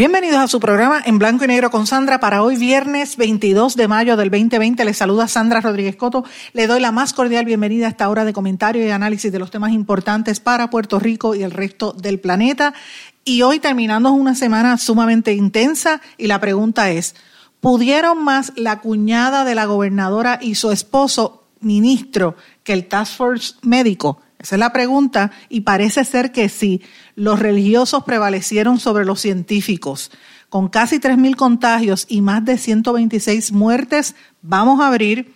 Bienvenidos a su programa en blanco y negro con Sandra para hoy viernes 22 de mayo del 2020. Les saluda Sandra Rodríguez Coto. Le doy la más cordial bienvenida a esta hora de comentario y análisis de los temas importantes para Puerto Rico y el resto del planeta. Y hoy terminando una semana sumamente intensa y la pregunta es, ¿pudieron más la cuñada de la gobernadora y su esposo ministro que el Task Force médico? Esa es la pregunta y parece ser que sí. Los religiosos prevalecieron sobre los científicos. Con casi 3.000 contagios y más de 126 muertes, vamos a abrir,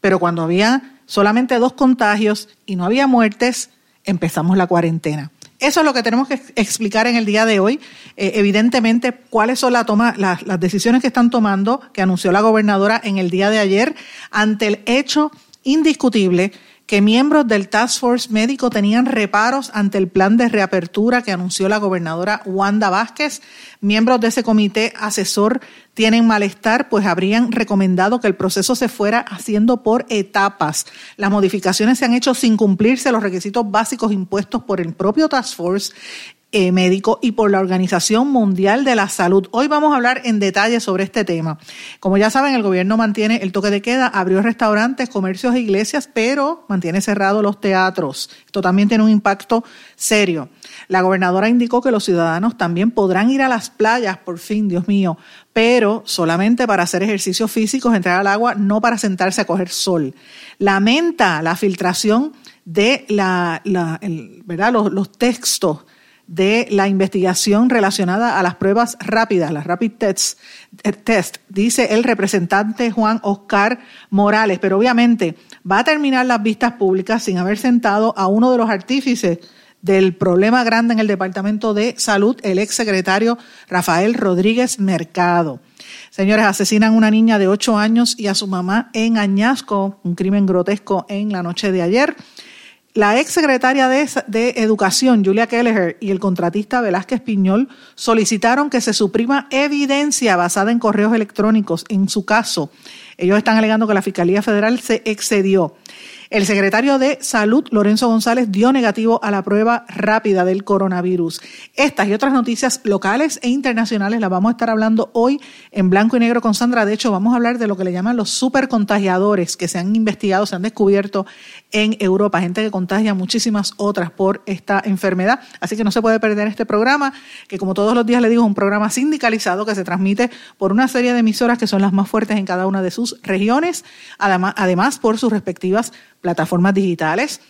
pero cuando había solamente dos contagios y no había muertes, empezamos la cuarentena. Eso es lo que tenemos que explicar en el día de hoy. Eh, evidentemente, cuáles son las, las decisiones que están tomando, que anunció la gobernadora en el día de ayer, ante el hecho indiscutible que miembros del Task Force médico tenían reparos ante el plan de reapertura que anunció la gobernadora Wanda Vázquez. Miembros de ese comité asesor tienen malestar, pues habrían recomendado que el proceso se fuera haciendo por etapas. Las modificaciones se han hecho sin cumplirse los requisitos básicos impuestos por el propio Task Force eh, médico y por la Organización Mundial de la Salud. Hoy vamos a hablar en detalle sobre este tema. Como ya saben, el gobierno mantiene el toque de queda, abrió restaurantes, comercios e iglesias, pero mantiene cerrados los teatros. Esto también tiene un impacto serio. La gobernadora indicó que los ciudadanos también podrán ir a las playas, por fin, Dios mío, pero solamente para hacer ejercicios físicos, entrar al agua, no para sentarse a coger sol. Lamenta la filtración de la, ¿verdad? Los, los textos de la investigación relacionada a las pruebas rápidas, las rapid tests, eh, test, dice el representante Juan Oscar Morales, pero obviamente va a terminar las vistas públicas sin haber sentado a uno de los artífices del problema grande en el Departamento de Salud, el ex secretario Rafael Rodríguez Mercado. Señores, asesinan a una niña de 8 años y a su mamá en Añasco, un crimen grotesco en la noche de ayer. La ex secretaria de, de, Educación, Julia Kelleher, y el contratista Velázquez Piñol solicitaron que se suprima evidencia basada en correos electrónicos en su caso. Ellos están alegando que la Fiscalía Federal se excedió. El secretario de Salud, Lorenzo González, dio negativo a la prueba rápida del coronavirus. Estas y otras noticias locales e internacionales las vamos a estar hablando hoy en blanco y negro con Sandra. De hecho, vamos a hablar de lo que le llaman los supercontagiadores que se han investigado, se han descubierto en Europa, gente que contagia muchísimas otras por esta enfermedad. Así que no se puede perder este programa, que como todos los días le digo, es un programa sindicalizado que se transmite por una serie de emisoras que son las más fuertes en cada una de sus regiones, además, por sus respectivas plataformas digitales,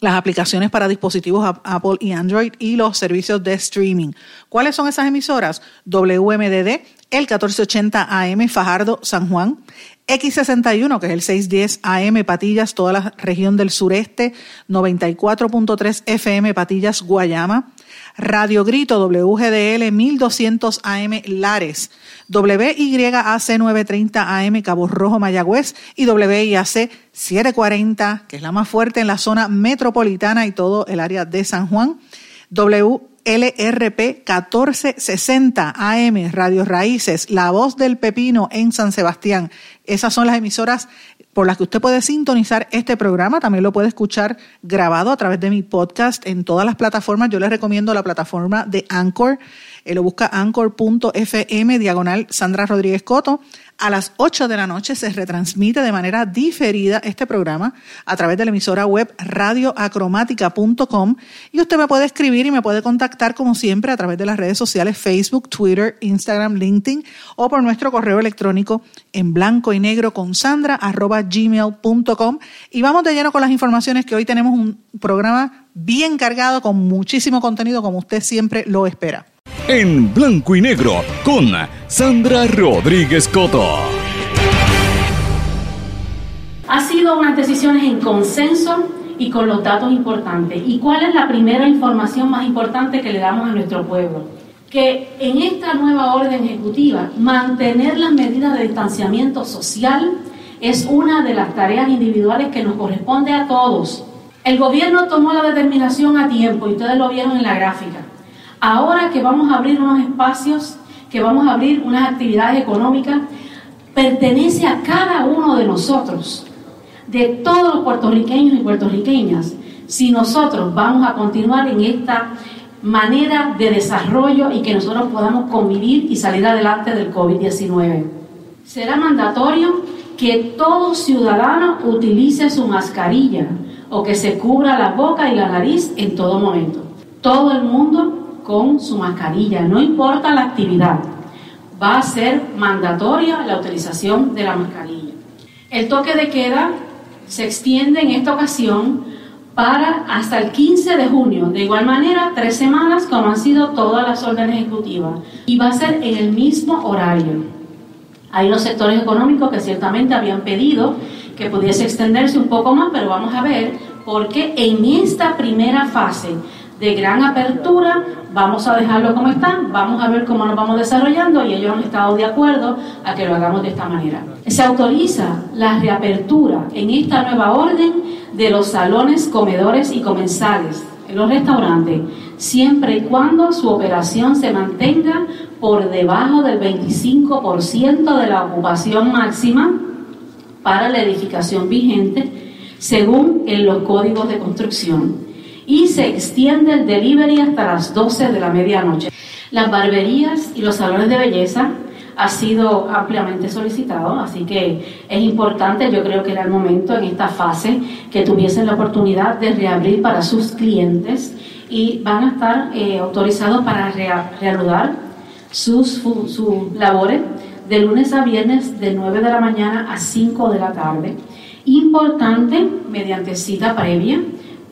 las aplicaciones para dispositivos Apple y Android y los servicios de streaming. ¿Cuáles son esas emisoras? WMDD, el 1480 AM Fajardo San Juan, X61, que es el 610 AM Patillas, toda la región del sureste, 94.3 FM Patillas Guayama, Radio Grito WGDL 1200 AM Lares, WYAC 930 AM Cabo Rojo Mayagüez. Y WIAC 740, que es la más fuerte en la zona metropolitana y todo el área de San Juan. WLRP 1460 AM Radio Raíces, La Voz del Pepino en San Sebastián. Esas son las emisoras por las que usted puede sintonizar este programa. También lo puede escuchar grabado a través de mi podcast en todas las plataformas. Yo les recomiendo la plataforma de Anchor. Eh, lo busca anchor.fm diagonal Sandra Rodríguez Coto. A las 8 de la noche se retransmite de manera diferida este programa a través de la emisora web radioacromática.com y usted me puede escribir y me puede contactar como siempre a través de las redes sociales Facebook, Twitter, Instagram, LinkedIn o por nuestro correo electrónico en blanco y negro con sandra arroba gmail.com y vamos de lleno con las informaciones que hoy tenemos un programa bien cargado con muchísimo contenido como usted siempre lo espera en blanco y negro con Sandra Rodríguez Coto. Ha sido unas decisiones en consenso y con los datos importantes. ¿Y cuál es la primera información más importante que le damos a nuestro pueblo? Que en esta nueva orden ejecutiva, mantener las medidas de distanciamiento social es una de las tareas individuales que nos corresponde a todos. El gobierno tomó la determinación a tiempo y ustedes lo vieron en la gráfica. Ahora que vamos a abrir unos espacios, que vamos a abrir unas actividades económicas, pertenece a cada uno de nosotros, de todos los puertorriqueños y puertorriqueñas, si nosotros vamos a continuar en esta manera de desarrollo y que nosotros podamos convivir y salir adelante del COVID-19. Será mandatorio que todo ciudadano utilice su mascarilla o que se cubra la boca y la nariz en todo momento. Todo el mundo con su mascarilla, no importa la actividad va a ser mandatoria la utilización de la mascarilla. El toque de queda se extiende en esta ocasión para hasta el 15 de junio, de igual manera tres semanas como han sido todas las órdenes ejecutivas, y va a ser en el mismo horario. Hay los sectores económicos que ciertamente habían pedido que pudiese extenderse un poco más, pero vamos a ver porque en esta primera fase de gran apertura, vamos a dejarlo como está, vamos a ver cómo nos vamos desarrollando y ellos han estado de acuerdo a que lo hagamos de esta manera. Se autoriza la reapertura en esta nueva orden de los salones, comedores y comensales en los restaurantes, siempre y cuando su operación se mantenga por debajo del 25% de la ocupación máxima para la edificación vigente según en los códigos de construcción y se extiende el delivery hasta las 12 de la medianoche. Las barberías y los salones de belleza ha sido ampliamente solicitado, así que es importante, yo creo que era el momento en esta fase que tuviesen la oportunidad de reabrir para sus clientes y van a estar eh, autorizados para reanudar sus, sus labores de lunes a viernes de 9 de la mañana a 5 de la tarde. Importante, mediante cita previa,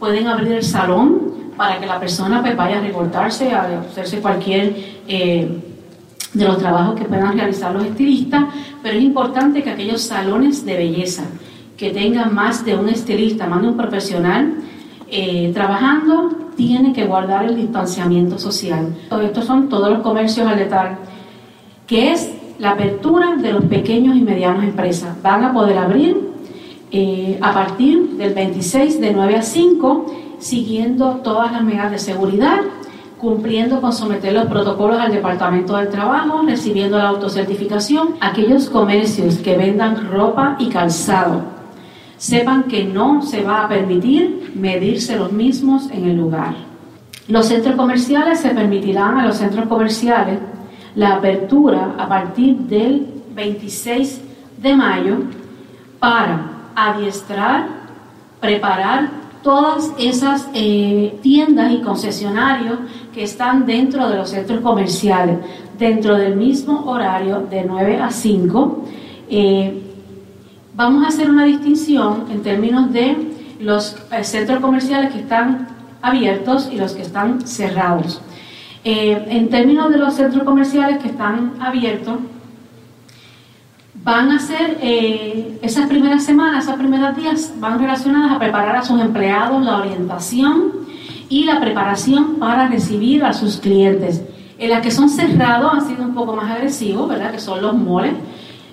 pueden abrir el salón para que la persona pues, vaya a recortarse, a hacerse cualquier eh, de los trabajos que puedan realizar los estilistas, pero es importante que aquellos salones de belleza que tengan más de un estilista, más de un profesional eh, trabajando, tienen que guardar el distanciamiento social. Estos son todos los comercios al letal, que es la apertura de los pequeños y medianos empresas. Van a poder abrir eh, a partir del 26 de 9 a 5, siguiendo todas las medidas de seguridad, cumpliendo con someter los protocolos al Departamento del Trabajo, recibiendo la autocertificación, aquellos comercios que vendan ropa y calzado. Sepan que no se va a permitir medirse los mismos en el lugar. Los centros comerciales se permitirán a los centros comerciales la apertura a partir del 26 de mayo para adiestrar, preparar todas esas eh, tiendas y concesionarios que están dentro de los centros comerciales, dentro del mismo horario de 9 a 5. Eh, vamos a hacer una distinción en términos de los eh, centros comerciales que están abiertos y los que están cerrados. en términos de los centros comerciales que están abiertos, van a ser eh, esas primeras semanas, esas primeras días, van relacionadas a preparar a sus empleados la orientación y la preparación para recibir a sus clientes. En las que son cerrados han sido un poco más agresivos, ¿verdad? Que son los moles.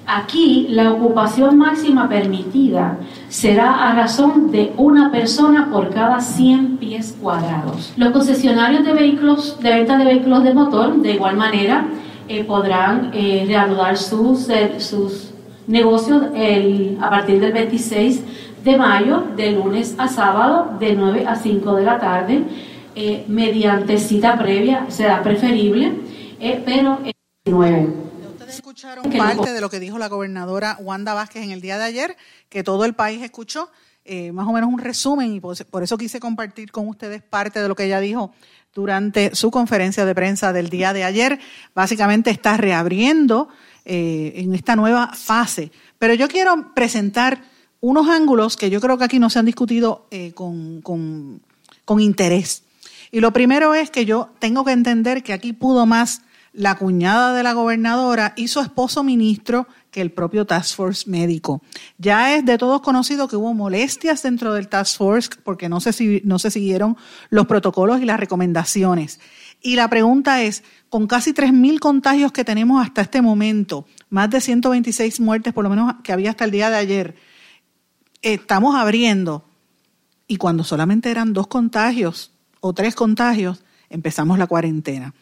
Aquí la ocupación máxima permitida será a razón de una persona por cada 100 pies cuadrados. Los concesionarios de vehículos, de venta de vehículos de motor, de igual manera, eh, podrán eh, reanudar sus, eh, sus negocios el, a partir del 26 de mayo, de lunes a sábado, de 9 a 5 de la tarde, mediante cita previa, será preferible, pero el 9. Ustedes escucharon parte de lo que dijo la gobernadora Wanda Vázquez en el día de ayer, que todo el país escuchó, más o menos un resumen, y por eso quise compartir con ustedes parte de lo que ella dijo durante su conferencia de prensa del día de ayer. Básicamente está reabriendo eh, en esta nueva fase. Pero yo quiero presentar unos ángulos que yo creo que aquí no se han discutido eh, con, con interés. Y lo primero es que yo tengo que entender que aquí pudo más la cuñada de la gobernadora y su esposo ministro el propio Task Force médico. Ya es de todos conocido que hubo molestias dentro del Task Force porque no se, no se siguieron los protocolos y las recomendaciones. Y la pregunta es, con casi 3.000 contagios que tenemos hasta este momento, más de 126 muertes por lo menos que había hasta el día de ayer, estamos abriendo y cuando solamente eran dos contagios o tres contagios, empezamos la cuarentena.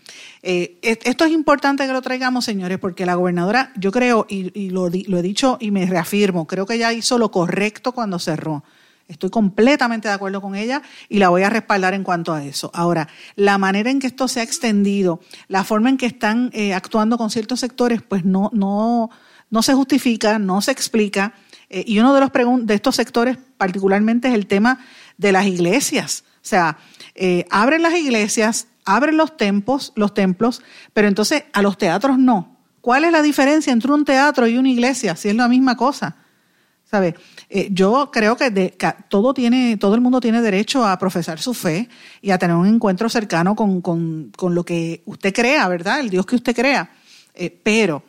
Eh, esto es importante que lo traigamos, señores, porque la gobernadora, yo creo, y, lo, he dicho y me reafirmo, creo que ella hizo lo correcto cuando cerró. Estoy completamente de acuerdo con ella y la voy a respaldar en cuanto a eso. Ahora, la manera en que esto se ha extendido, la forma en que están eh, actuando con ciertos sectores, pues no, no, no se justifica, no se explica. Eh, y uno de, los de estos sectores particularmente es el tema de las iglesias. O sea, eh, abren las iglesias, abren los templos, los templos, pero entonces a los teatros no. ¿Cuál es la diferencia entre un teatro y una iglesia? Si es la misma cosa. ¿Sabe? Eh, yo creo que, todo, tiene, todo el mundo tiene derecho a profesar su fe y a tener un encuentro cercano con, con, lo que usted crea, ¿verdad? El Dios que usted crea. pero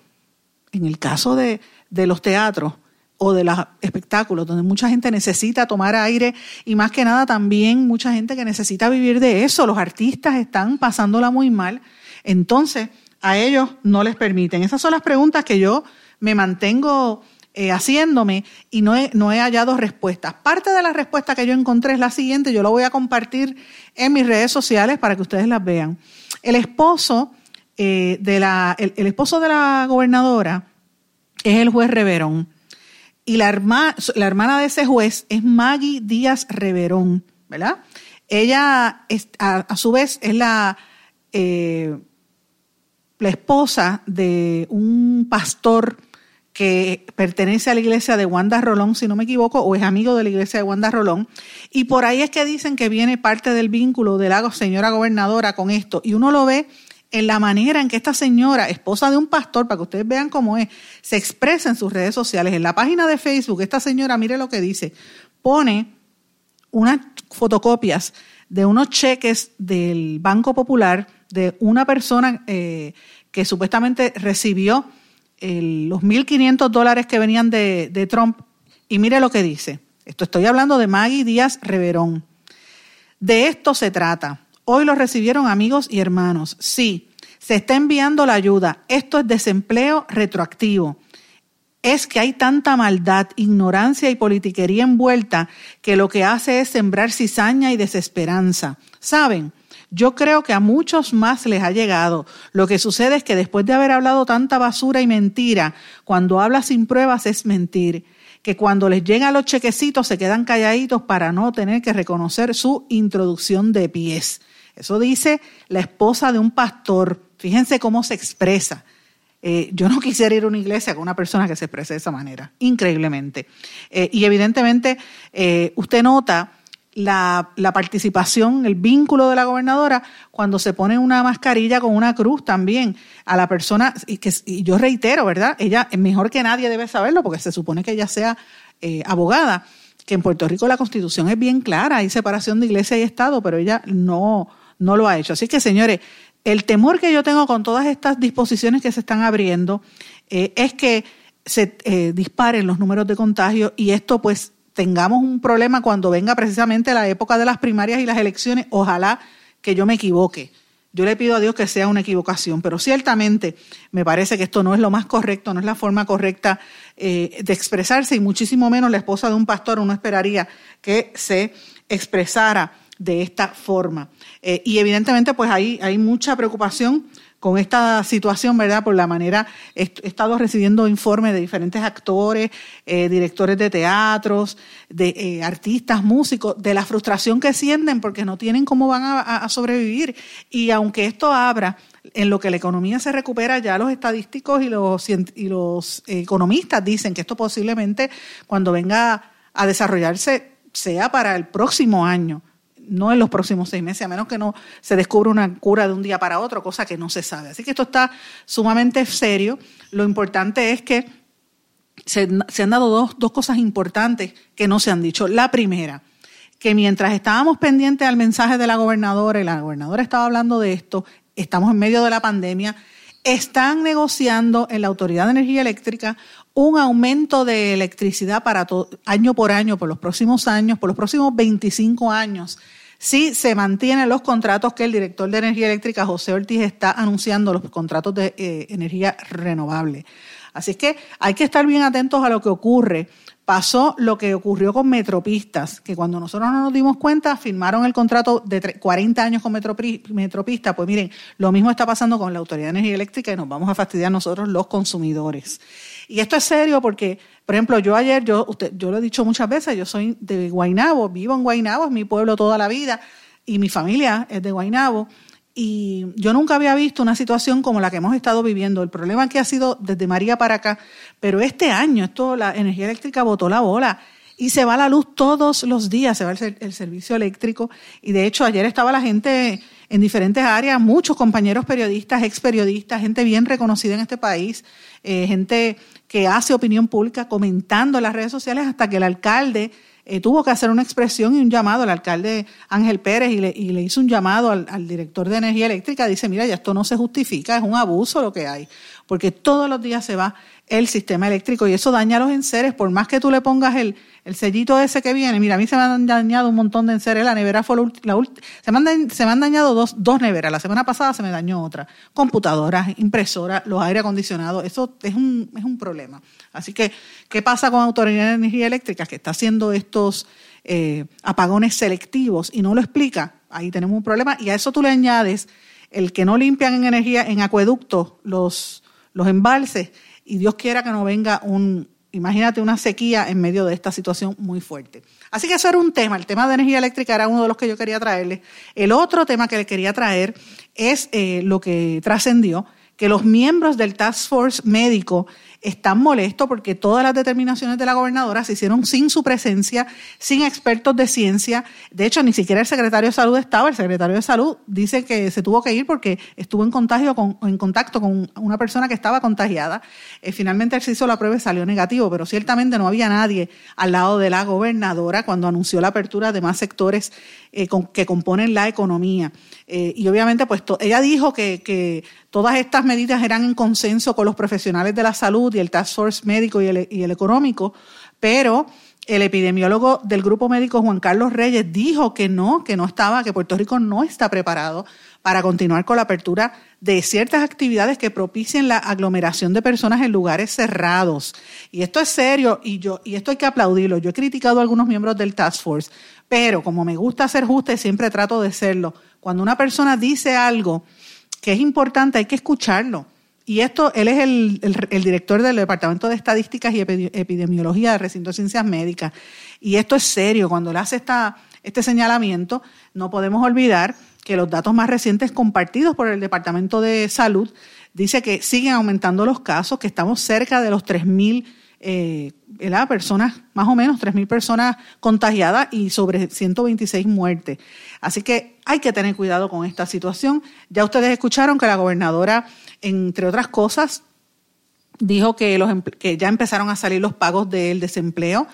en el caso de, de los teatros, o de los espectáculos, donde mucha gente necesita tomar aire y más que nada también mucha gente que necesita vivir de eso. Los artistas están pasándola muy mal, entonces a ellos no les permiten. Esas son las preguntas que yo me mantengo eh, haciéndome y no he, no he hallado respuestas. Parte de la respuesta que yo encontré es la siguiente, yo lo voy a compartir en mis redes sociales para que ustedes las vean. El esposo, eh, de la, el esposo de la gobernadora es el juez Reverón y la, la hermana de ese juez es Maggie Díaz Reverón, ¿verdad? Ella, a, su vez, es la, eh, la esposa de un pastor que pertenece a la iglesia de Wanda Rolón, si no me equivoco, o es amigo de la iglesia de Wanda Rolón. Y por ahí es que dicen que viene parte del vínculo de la señora gobernadora con esto. Y uno lo ve en la manera en que esta señora, esposa de un pastor, para que ustedes vean cómo es, se expresa en sus redes sociales. En la página de Facebook, esta señora, mire lo que dice, pone unas fotocopias de unos cheques del Banco Popular de una persona eh, que supuestamente recibió los 1.500 dólares que venían de, de Trump. Y mire lo que dice. Esto estoy hablando de Maggie Díaz Reverón. De esto se trata. Hoy lo recibieron amigos y hermanos. Sí, se está enviando la ayuda. Esto es desempleo retroactivo. Es que hay tanta maldad, ignorancia y politiquería envuelta que lo que hace es sembrar cizaña y desesperanza. ¿Saben? Yo creo que a muchos más les ha llegado. Lo que sucede es que después de haber hablado tanta basura y mentira, cuando habla sin pruebas es mentir que cuando les llegan los chequecitos se quedan calladitos para no tener que reconocer su introducción de pies. Eso dice la esposa de un pastor. Fíjense cómo se expresa. Eh, yo no quisiera ir a una iglesia con una persona que se exprese de esa manera, increíblemente. Eh, y evidentemente eh, usted nota la, participación, el vínculo de la gobernadora cuando se pone una mascarilla con una cruz también a la persona, y, que, y yo reitero, ¿verdad? Ella mejor que nadie debe saberlo porque se supone que ella sea abogada, que en Puerto Rico la constitución es bien clara, hay separación de iglesia y Estado, pero ella no, no lo ha hecho. Así que, señores, el temor que yo tengo con todas estas disposiciones que se están abriendo eh, es que se eh, disparen los números de contagio y esto pues tengamos un problema cuando venga precisamente la época de las primarias y las elecciones. Ojalá que yo me equivoque. Yo le pido a Dios que sea una equivocación, pero ciertamente me parece que esto no es lo más correcto, no es la forma correcta eh, de expresarse y muchísimo menos la esposa de un pastor uno esperaría que se expresara de esta forma. Eh, y evidentemente, pues hay, hay mucha preocupación con esta situación, ¿verdad? Por la manera, he, estado recibiendo informes de diferentes actores, eh, directores de teatros, de eh, artistas, músicos, de la frustración que sienten porque no tienen cómo van a, sobrevivir. Y aunque esto abra, en lo que la economía se recupera, ya los estadísticos y los, y los economistas dicen que esto posiblemente cuando venga a desarrollarse sea para el próximo año no en los próximos seis meses, a menos que no se descubra una cura de un día para otro, cosa que no se sabe. Así que esto está sumamente serio. Lo importante es que se, han dado dos, dos cosas importantes que no se han dicho. La primera, que mientras estábamos pendientes al mensaje de la gobernadora y la gobernadora estaba hablando de esto, estamos en medio de la pandemia, están negociando en la Autoridad de Energía Eléctrica un aumento de electricidad para año por año, por los próximos años, por los próximos 25 años, si se mantienen los contratos que el director de energía eléctrica, José Ortiz, está anunciando, los contratos de eh, energía renovable. Así que hay que estar bien atentos a lo que ocurre. Pasó lo que ocurrió con Metropistas, que cuando nosotros no nos dimos cuenta, firmaron el contrato de 40 años con Metropista. Pues miren, lo mismo está pasando con la Autoridad de Energía Eléctrica y nos vamos a fastidiar nosotros los consumidores. Y esto es serio porque, por ejemplo, yo ayer, yo, usted, yo lo he dicho muchas veces, yo soy de Guainabo, vivo en Guainabo, es mi pueblo toda la vida y mi familia es de Guainabo. Y yo nunca había visto una situación como la que hemos estado viviendo. El problema que ha sido desde María para acá, pero este año, esto, la energía eléctrica botó la bola y se va la luz todos los días, se va el, servicio eléctrico. Y de hecho, ayer estaba la gente en diferentes áreas, muchos compañeros periodistas, ex periodistas, gente bien reconocida en este país, eh, gente que hace opinión pública comentando en las redes sociales hasta que el alcalde eh, tuvo que hacer una expresión y un llamado al alcalde Ángel Pérez y le, hizo un llamado al, al, director de energía eléctrica. Dice, mira, ya esto no se justifica, es un abuso lo que hay, porque todos los días se va el sistema eléctrico y eso daña a los enseres, por más que tú le pongas el, el sellito ese que viene. Mira, a mí se me han dañado un montón de enseres, la nevera fue la, última, se, me han, se me han dañado dos, dos neveras, la semana pasada se me dañó otra, computadoras, impresoras, los aire acondicionados, eso es un, es un problema. Así que, ¿qué pasa con Autoridad de Energía Eléctrica que está haciendo estos eh, apagones selectivos y no lo explica? Ahí tenemos un problema y a eso tú le añades el que no limpian en energía, en acueducto los, los embalses y Dios quiera que no venga un, imagínate una sequía en medio de esta situación muy fuerte. Así que eso era un tema, el tema de energía eléctrica era uno de los que yo quería traerles. El otro tema que le quería traer es eh, lo que trascendió, que los miembros del Task Force médico están molestos porque todas las determinaciones de la gobernadora se hicieron sin su presencia, sin expertos de ciencia. De hecho, ni siquiera el secretario de salud estaba. El secretario de salud dice que se tuvo que ir porque estuvo en contagio con, en contacto con una persona que estaba contagiada. Eh, finalmente él se hizo la prueba y salió negativo, pero ciertamente no había nadie al lado de la gobernadora cuando anunció la apertura de más sectores eh, que componen la economía. Eh, y obviamente, pues ella dijo que, que todas estas medidas eran en consenso con los profesionales de la salud y el Task Force médico y el, económico, pero el epidemiólogo del grupo médico Juan Carlos Reyes dijo que no, que no estaba, que Puerto Rico no está preparado para continuar con la apertura de ciertas actividades que propicien la aglomeración de personas en lugares cerrados. Y esto es serio y yo y esto hay que aplaudirlo. Yo he criticado a algunos miembros del Task Force, pero como me gusta ser justa y siempre trato de serlo, cuando una persona dice algo que es importante, hay que escucharlo. Y esto, él es el, director del Departamento de Estadísticas y Epidemiología del Recinto de Ciencias Médicas. Y esto es serio. Cuando él hace esta, este señalamiento, no podemos olvidar que los datos más recientes compartidos por el Departamento de Salud dice que siguen aumentando los casos, que estamos cerca de los 3.000 eh, personas, más o menos 3.000 personas contagiadas y sobre 126 muertes. Así que hay que tener cuidado con esta situación. Ya ustedes escucharon que la gobernadora, entre otras cosas, dijo que, los, que ya empezaron a salir los pagos del desempleo.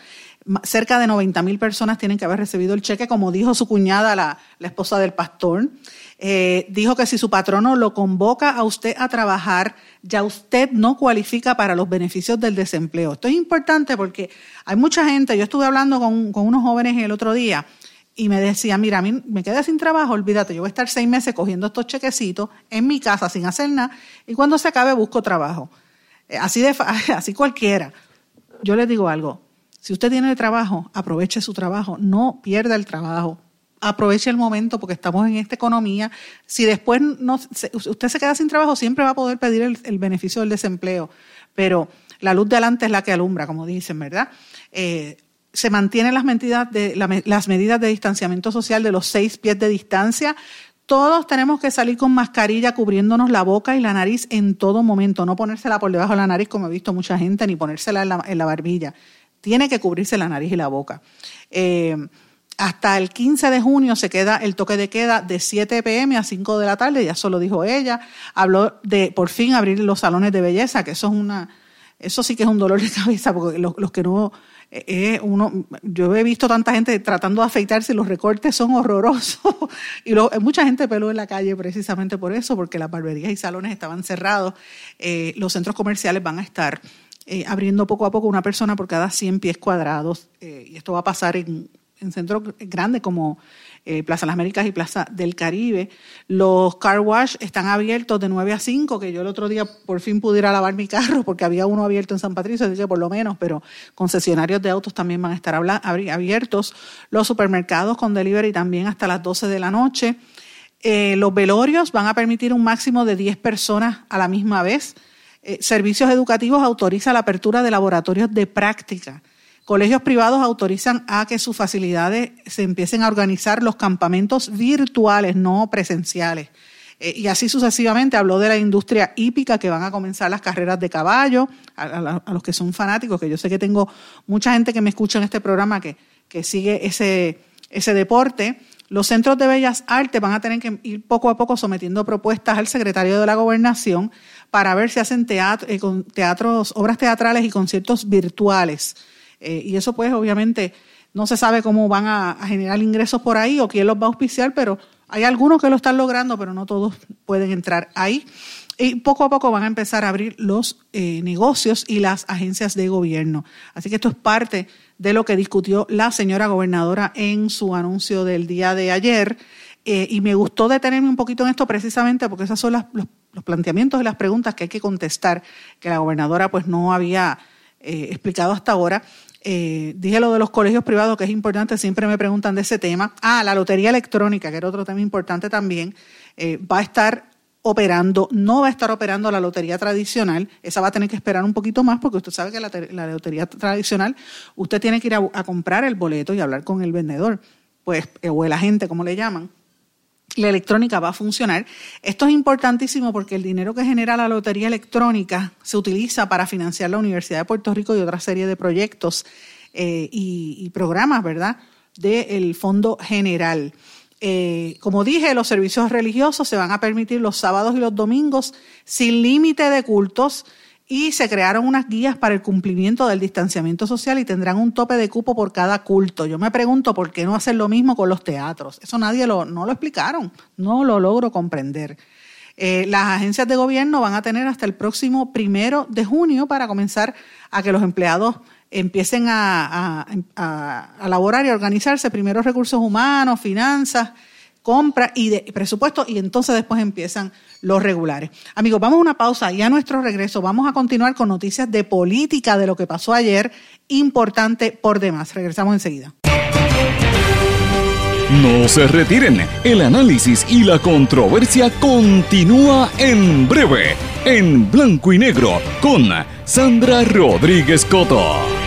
Cerca de 90 mil personas tienen que haber recibido el cheque, como dijo su cuñada, la, esposa del pastor. Eh, dijo que si su patrono lo convoca a usted a trabajar, ya usted no cualifica para los beneficios del desempleo. Esto es importante porque hay mucha gente, yo estuve hablando con, con unos jóvenes el otro día y me decía, mira, a mí me quedé sin trabajo, olvídate, yo voy a estar seis meses cogiendo estos chequecitos en mi casa sin hacer nada y cuando se acabe busco trabajo. Eh, así, de, así cualquiera. Yo les digo algo, si usted tiene trabajo, aproveche su trabajo, no pierda el trabajo aproveche el momento porque estamos en esta economía. Si después no, usted se queda sin trabajo, siempre va a poder pedir el, beneficio del desempleo, pero la luz de adelante es la que alumbra, como dicen, ¿verdad? Eh, se mantienen las medidas, de, las medidas de distanciamiento social de los seis pies de distancia. Todos tenemos que salir con mascarilla cubriéndonos la boca y la nariz en todo momento, no ponérsela por debajo de la nariz como he visto mucha gente, ni ponérsela en la, en la barbilla. Tiene que cubrirse la nariz y la boca. Eh, hasta el 15 de junio se queda el toque de queda de 7 pm a 5 de la tarde, ya solo dijo ella. Habló de por fin abrir los salones de belleza, que eso es una, eso sí que es un dolor de cabeza, porque los, que no, eh, eh, uno, yo he visto tanta gente tratando de afeitarse y los recortes son horrorosos. y mucha gente peló en la calle precisamente por eso, porque las barberías y salones estaban cerrados. Los centros comerciales van a estar eh, abriendo poco a poco una persona por cada 100 pies cuadrados. Eh, y esto va a pasar en, en centros grandes como eh, Plaza Las Américas y Plaza del Caribe. Los car wash están abiertos de 9 a 5, que yo el otro día por fin pude ir a lavar mi carro porque había uno abierto en San Patricio, así que por lo menos, pero concesionarios de autos también van a estar abiertos. Los supermercados con delivery también hasta las 12 de la noche. Eh, los velorios van a permitir un máximo de 10 personas a la misma vez. Eh, servicios educativos autoriza la apertura de laboratorios de práctica. Colegios privados autorizan a que sus facilidades se empiecen a organizar los campamentos virtuales, no presenciales. Eh, y así sucesivamente habló de la industria hípica, que van a comenzar las carreras de caballo, a, los que son fanáticos, que yo sé que tengo mucha gente que me escucha en este programa que, que sigue ese, ese deporte. Los centros de bellas artes van a tener que ir poco a poco sometiendo propuestas al secretario de la gobernación para ver si hacen teatro, eh, teatros, obras teatrales y conciertos virtuales. Eh, y eso pues obviamente no se sabe cómo van a, generar ingresos por ahí o quién los va a auspiciar, pero hay algunos que lo están logrando, pero no todos pueden entrar ahí. Y poco a poco van a empezar a abrir los eh, negocios y las agencias de gobierno. Así que esto es parte de lo que discutió la señora gobernadora en su anuncio del día de ayer. Eh, y me gustó detenerme un poquito en esto precisamente porque esos son los, los, planteamientos y las preguntas que hay que contestar, que la gobernadora pues no había explicado hasta ahora. Eh, dije lo de los colegios privados, que es importante, siempre me preguntan de ese tema. Ah, la lotería electrónica, que era otro tema importante también, eh, va a estar operando, no va a estar operando la lotería tradicional, esa va a tener que esperar un poquito más porque usted sabe que la, lotería tradicional, usted tiene que ir a, comprar el boleto y hablar con el vendedor, pues, eh, o el agente, como le llaman, la electrónica va a funcionar. Esto es importantísimo porque el dinero que genera la lotería electrónica se utiliza para financiar la Universidad de Puerto Rico y otra serie de proyectos eh, y, programas, ¿verdad?, del Fondo General. Eh, como dije, los servicios religiosos se van a permitir los sábados y los domingos sin límite de cultos y se crearon unas guías para el cumplimiento del distanciamiento social y tendrán un tope de cupo por cada culto. Yo me pregunto por qué no hacer lo mismo con los teatros. Eso nadie lo, no lo explicaron, no lo logro comprender. Eh, las agencias de gobierno van a tener hasta el próximo primero de junio para comenzar a que los empleados empiecen a, a, a laborar y a organizarse, primero recursos humanos, finanzas, compra y de presupuesto y entonces después empiezan los regulares. Amigos, vamos a una pausa y a nuestro regreso vamos a continuar con noticias de política de lo que pasó ayer, importante por demás. Regresamos enseguida. No se retiren, el análisis y la controversia continúa en breve, en blanco y negro, con Sandra Rodríguez Coto.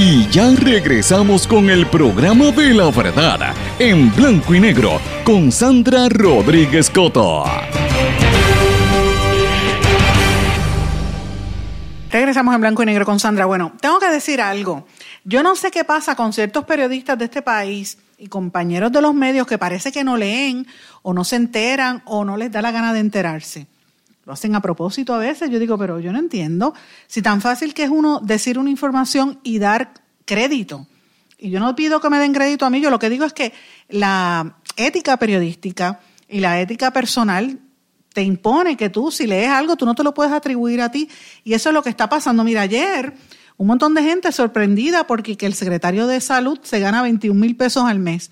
Y ya regresamos con el programa de la verdad, en blanco y negro, con Sandra Rodríguez Coto. Regresamos en blanco y negro con Sandra. Bueno, tengo que decir algo. Yo no sé qué pasa con ciertos periodistas de este país y compañeros de los medios que parece que no leen o no se enteran o no les da la gana de enterarse. Lo hacen a propósito a veces. Yo digo, pero yo no entiendo. Si tan fácil que es uno decir una información y dar crédito. Y yo no pido que me den crédito a mí, yo lo que digo es que la ética periodística y la ética personal te impone que tú, si lees algo, tú no te lo puedes atribuir a ti. Y eso es lo que está pasando. Mira, ayer un montón de gente sorprendida porque que el secretario de salud se gana 21 mil pesos al mes.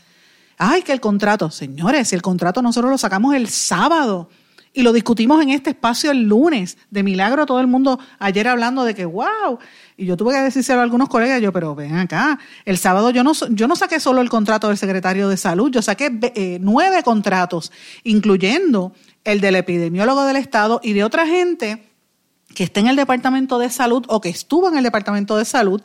Ay, que el contrato. Señores, si el contrato nosotros lo sacamos el sábado y lo discutimos en este espacio el lunes. De milagro todo el mundo ayer hablando de que, wow. Y yo tuve que decírselo a algunos colegas, yo, pero ven acá, el sábado yo no, yo no saqué solo el contrato del secretario de salud, yo saqué eh, nueve contratos, incluyendo el del epidemiólogo del Estado y de otra gente que está en el Departamento de Salud o que estuvo en el Departamento de Salud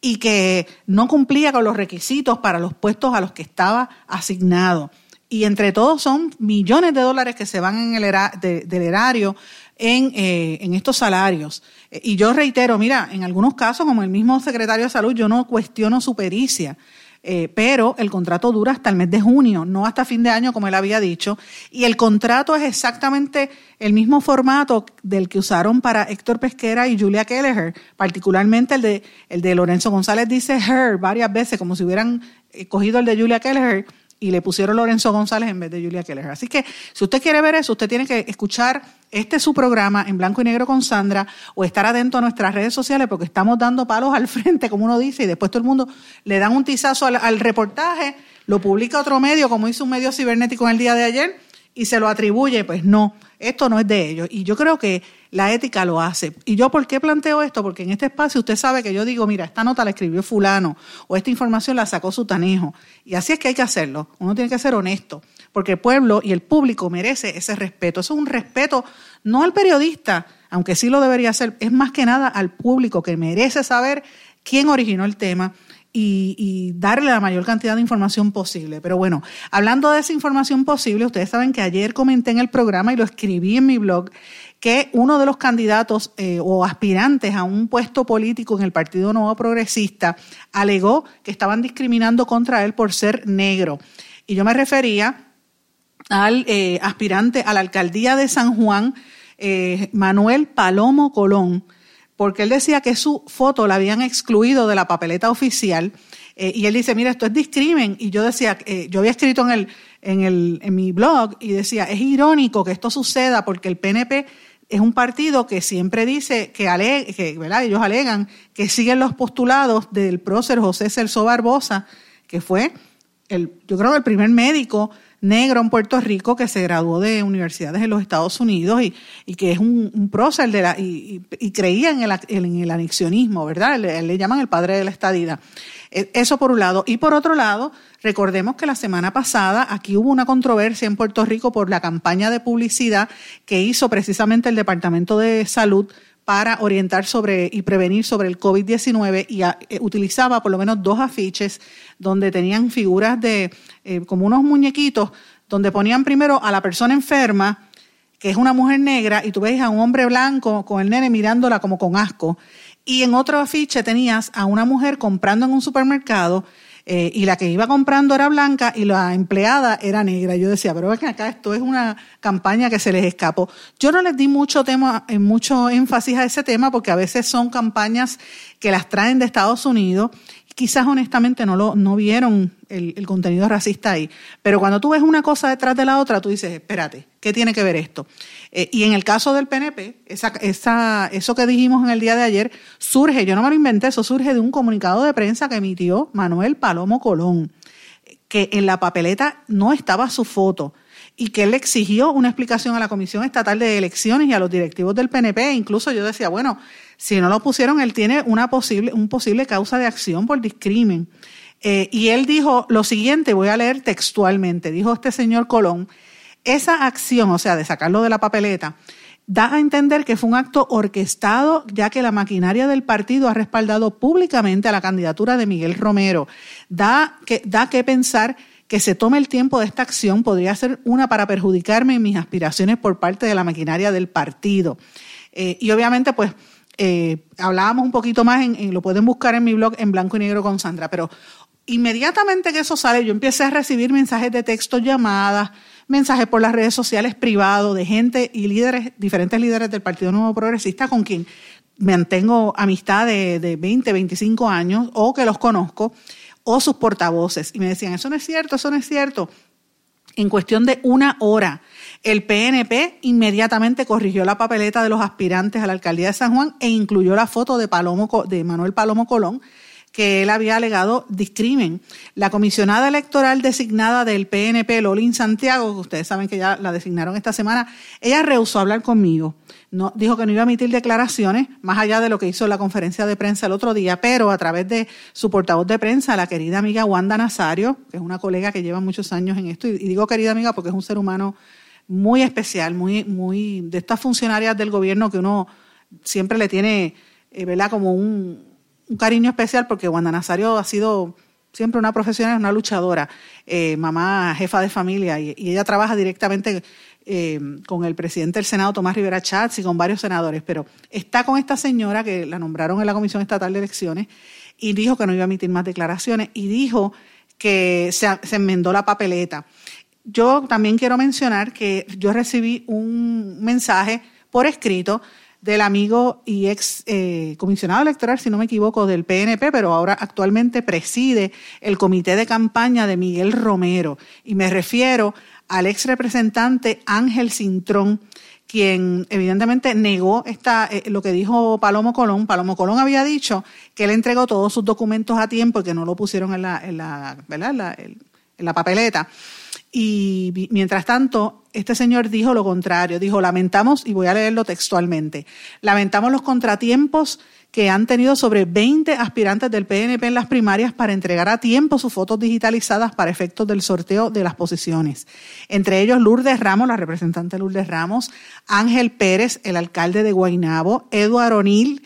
y que no cumplía con los requisitos para los puestos a los que estaba asignado y entre todos son millones de dólares que se van en el del erario en, eh, estos salarios. Y yo reitero, mira, en algunos casos, como el mismo secretario de salud, yo no cuestiono su pericia. Eh, pero el contrato dura hasta el mes de junio, no hasta fin de año, como él había dicho. Y el contrato es exactamente el mismo formato del que usaron para Héctor Pesquera y Julia Kelleher, particularmente el de, el de Lorenzo González dice her varias veces, como si hubieran eh, cogido el de Julia Kelleher y le pusieron Lorenzo González en vez de Julia Keller. Así que si usted quiere ver eso, usted tiene que escuchar este su programa en blanco y negro con Sandra o estar atento a nuestras redes sociales porque estamos dando palos al frente, como uno dice, y después todo el mundo le dan un tizazo al, reportaje, lo publica otro medio, como hizo un medio cibernético en el día de ayer, y se lo atribuye. Pues no, esto no es de ellos. Y yo creo que la ética lo hace. ¿Y yo por qué planteo esto? Porque en este espacio usted sabe que yo digo, mira, esta nota la escribió fulano o esta información la sacó su tanejo. Y así es que hay que hacerlo. Uno tiene que ser honesto, porque el pueblo y el público merece ese respeto. Eso es un respeto no al periodista, aunque sí lo debería ser, es más que nada al público que merece saber quién originó el tema y, darle la mayor cantidad de información posible. Pero bueno, hablando de esa información posible, ustedes saben que ayer comenté en el programa y lo escribí en mi blog que uno de los candidatos eh, o aspirantes a un puesto político en el Partido Nuevo Progresista alegó que estaban discriminando contra él por ser negro. Y yo me refería al eh, aspirante a la alcaldía de San Juan, eh, Manuel Palomo Colón, porque él decía que su foto la habían excluido de la papeleta oficial. y él dice, mira, esto es discrimen. Y yo decía, yo había escrito en, el, en, el, en mi blog y decía, es irónico que esto suceda porque el PNP es un partido que siempre dice que, que ¿verdad? ellos alegan que siguen los postulados del prócer José Celso Barbosa, que fue el, yo creo el primer médico negro en Puerto Rico que se graduó de universidades en los Estados Unidos y, y que es un, prócer de la, y, creía en el, en el anexionismo, ¿verdad? Le, le, llaman el padre de la estadía. E, eso por un lado. Y por otro lado, recordemos que la semana pasada aquí hubo una controversia en Puerto Rico por la campaña de publicidad que hizo precisamente el Departamento de Salud para orientar sobre y prevenir sobre el COVID-19 y eh, utilizaba por lo menos dos afiches donde tenían figuras de eh, como unos muñequitos donde ponían primero a la persona enferma, que es una mujer negra, y tú ves a un hombre blanco con el nene mirándola como con asco. Y en otro afiche tenías a una mujer comprando en un supermercado eh, y la que iba comprando era blanca y la empleada era negra. Yo decía, pero ven acá, esto es una campaña que se les escapó. Yo no les di mucho tema, eh, mucho énfasis a ese tema porque a veces son campañas que las traen de Estados Unidos quizás honestamente no lo no vieron el, contenido racista ahí. Pero cuando tú ves una cosa detrás de la otra, tú dices, espérate, ¿qué tiene que ver esto? Eh, y en el caso del PNP, esa, esa, eso que dijimos en el día de ayer surge, yo no me lo inventé, eso surge de un comunicado de prensa que emitió Manuel Palomo Colón, que en la papeleta no estaba su foto y que él exigió una explicación a la Comisión Estatal de Elecciones y a los directivos del PNP. Incluso yo decía, bueno, si no lo pusieron, él tiene una posible, un posible causa de acción por discrimen. Eh, y él dijo lo siguiente, voy a leer textualmente, dijo este señor Colón, esa acción, o sea, de sacarlo de la papeleta, da a entender que fue un acto orquestado, ya que la maquinaria del partido ha respaldado públicamente a la candidatura de Miguel Romero. Da que, da que pensar que se tome el tiempo de esta acción podría ser una para perjudicarme en mis aspiraciones por parte de la maquinaria del partido. Eh, y obviamente, pues, eh, hablábamos un poquito más, en, lo pueden buscar en mi blog en blanco y negro con Sandra, pero inmediatamente que eso sale, yo empecé a recibir mensajes de texto, llamadas, mensajes por las redes sociales privados de gente y líderes, diferentes líderes del Partido Nuevo Progresista con quien mantengo amistad de, de 20, 25 años o que los conozco, o sus portavoces. Y me decían, eso no es cierto, eso no es cierto. En cuestión de una hora, el PNP inmediatamente corrigió la papeleta de los aspirantes a la alcaldía de San Juan e incluyó la foto de, Palomo, de Manuel Palomo Colón, que él había alegado discrimen. La comisionada electoral designada del PNP, Lolín Santiago, que ustedes saben que ya la designaron esta semana, ella rehusó hablar conmigo. No, dijo que no iba a emitir declaraciones, más allá de lo que hizo la conferencia de prensa el otro día, pero a través de su portavoz de prensa, la querida amiga Wanda Nazario, que es una colega que lleva muchos años en esto, y digo querida amiga porque es un ser humano muy especial, muy, muy de estas funcionarias del gobierno que uno siempre le tiene, eh, ¿verdad? Como un, cariño especial porque Wanda Nazario ha sido siempre una profesional, una luchadora, eh, mamá, jefa de familia, y, ella trabaja directamente eh, con el presidente del Senado, Tomás Rivera Chats, y con varios senadores, pero está con esta señora que la nombraron en la Comisión Estatal de Elecciones y dijo que no iba a emitir más declaraciones y dijo que se enmendó la papeleta. Yo también quiero mencionar que yo recibí un mensaje por escrito del amigo y ex eh, comisionado electoral, si no me equivoco, del PNP, pero ahora actualmente preside el comité de campaña de Miguel Romero. Y me refiero al ex representante Ángel Cintrón, quien evidentemente negó esta, eh, lo que dijo Palomo Colón. Palomo Colón había dicho que él entregó todos sus documentos a tiempo y que no lo pusieron en la, en la, ¿verdad? en la papeleta. Y mientras tanto, este señor dijo lo contrario, dijo, lamentamos, y voy a leerlo textualmente, lamentamos los contratiempos que han tenido sobre 20 aspirantes del PNP en las primarias para entregar a tiempo sus fotos digitalizadas para efectos del sorteo de las posiciones. Entre ellos Lourdes Ramos, la representante Lourdes Ramos, Ángel Pérez, el alcalde de Guaynabo, Eduardo O'Neill,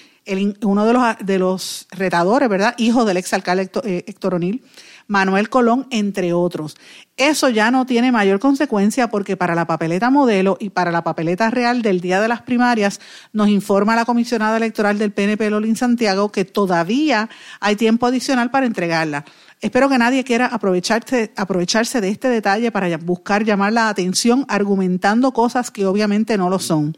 uno de los, de los retadores, ¿verdad? Hijo del exalcalde eh, Héctor O'Neill, Manuel Colón, entre otros. Eso ya no tiene mayor consecuencia porque para la papeleta modelo y para la papeleta real del día de las primarias nos informa la comisionada electoral del PNP, Lolín Santiago, que todavía hay tiempo adicional para entregarla. Espero que nadie quiera aprovecharse, aprovecharse de este detalle para buscar llamar la atención argumentando cosas que obviamente no lo son.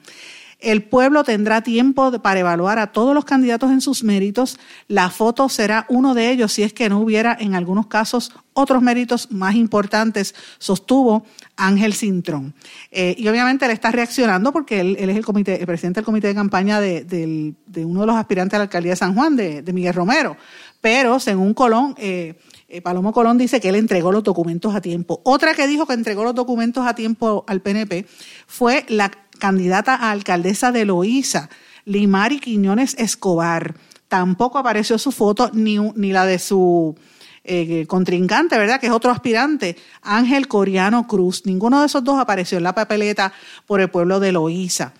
El pueblo tendrá tiempo para evaluar a todos los candidatos en sus méritos. La foto será uno de ellos si es que no hubiera en algunos casos otros méritos más importantes, sostuvo Ángel Cintrón. Eh, y obviamente él está reaccionando porque él, es el, comité, el presidente del comité de campaña de, uno de los aspirantes a la alcaldía de San Juan, de, Miguel Romero. Pero según Colón, eh, eh, Palomo Colón dice que él entregó los documentos a tiempo. Otra que dijo que entregó los documentos a tiempo al PNP fue la candidata a alcaldesa de Loíza, Limari Quiñones Escobar. Tampoco apareció su foto ni, ni la de su eh, contrincante, ¿verdad? Que es otro aspirante, Ángel Coriano Cruz. Ninguno de esos dos apareció en la papeleta por el pueblo de Loíza.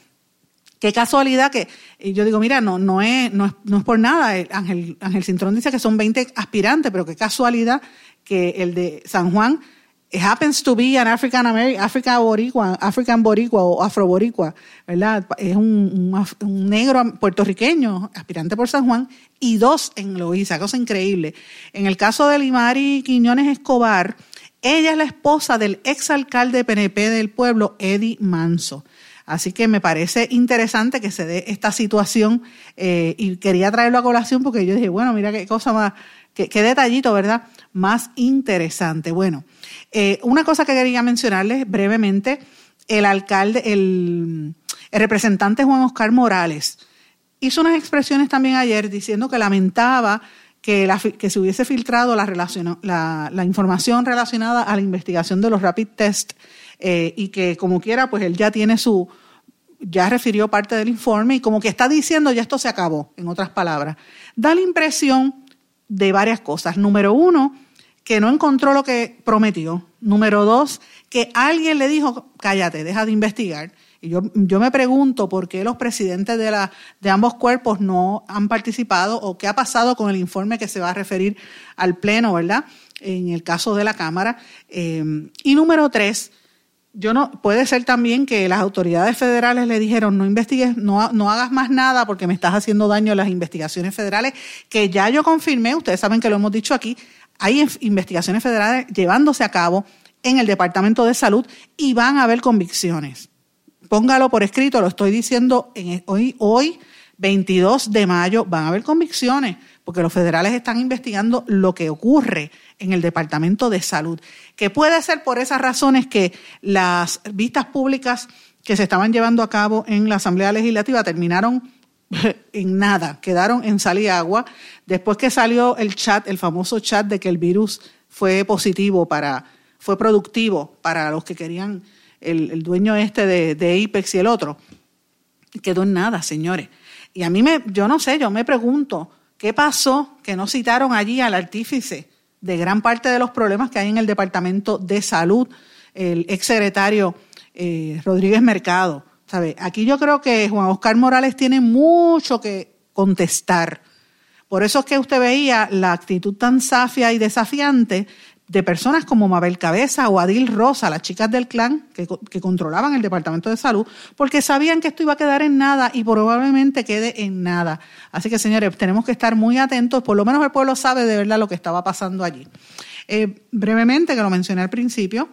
Qué casualidad que yo digo, mira, no, no, es, no, es, por nada. Ángel, Ángel Cintrón dice que son 20 aspirantes, pero qué casualidad que el de San Juan it happens to be an African American, African boricua, African boricua o afroboricua, ¿verdad? Es un, negro puertorriqueño, aspirante por San Juan, y dos en Loíza, cosa increíble. En el caso de Limari Quiñones Escobar, ella es la esposa del exalcalde PNP del pueblo, Eddie Manso. Así que me parece interesante que se dé esta situación eh, y quería traerlo a colación porque yo dije, bueno, mira qué cosa más, qué, detallito, ¿verdad? Más interesante. Bueno, eh, una cosa que quería mencionarles brevemente, el alcalde, el, representante Juan Oscar Morales hizo unas expresiones también ayer diciendo que lamentaba que, se hubiese filtrado la, la, información relacionada a la investigación de los rapid test eh, y que como quiera, pues él ya tiene su, ya refirió parte del informe y como que está diciendo ya esto se acabó, en otras palabras. Da la impresión de varias cosas. Número uno, que no encontró lo que prometió. Número dos, que alguien le dijo, cállate, deja de investigar. Y yo, yo me pregunto por qué los presidentes de, la, de ambos cuerpos no han participado o qué ha pasado con el informe que se va a referir al Pleno, ¿verdad? En el caso de la Cámara. Eh, y número tres, yo no, puede ser también que las autoridades federales le dijeron no investigues, no, no hagas más nada porque me estás haciendo daño a las investigaciones federales, que ya yo confirmé, ustedes saben que lo hemos dicho aquí, hay investigaciones federales llevándose a cabo en el Departamento de Salud y van a haber convicciones. Póngalo por escrito, lo estoy diciendo en, hoy, hoy, 22 de mayo, van a haber convicciones, porque los federales están investigando lo que ocurre en el Departamento de Salud, que puede ser por esas razones que las vistas públicas que se estaban llevando a cabo en la Asamblea Legislativa terminaron en nada, quedaron en sal y agua. Después que salió el chat, el famoso chat de que el virus fue positivo para, fue productivo para los que querían el, dueño este de, de IPEX y el otro, quedó en nada, señores. Y a mí me, yo no sé, yo me pregunto, ¿qué pasó que no citaron allí al artífice de gran parte de los problemas que hay en el Departamento de Salud, el exsecretario eh, Rodríguez Mercado? Aquí yo creo que Juan Oscar Morales tiene mucho que contestar. Por eso es que usted veía la actitud tan safia y desafiante de personas como Mabel Cabeza o Adil Rosa, las chicas del clan que, que, controlaban el Departamento de Salud, porque sabían que esto iba a quedar en nada y probablemente quede en nada. Así que, señores, tenemos que estar muy atentos, por lo menos el pueblo sabe de verdad lo que estaba pasando allí. Eh, brevemente, que lo mencioné al principio,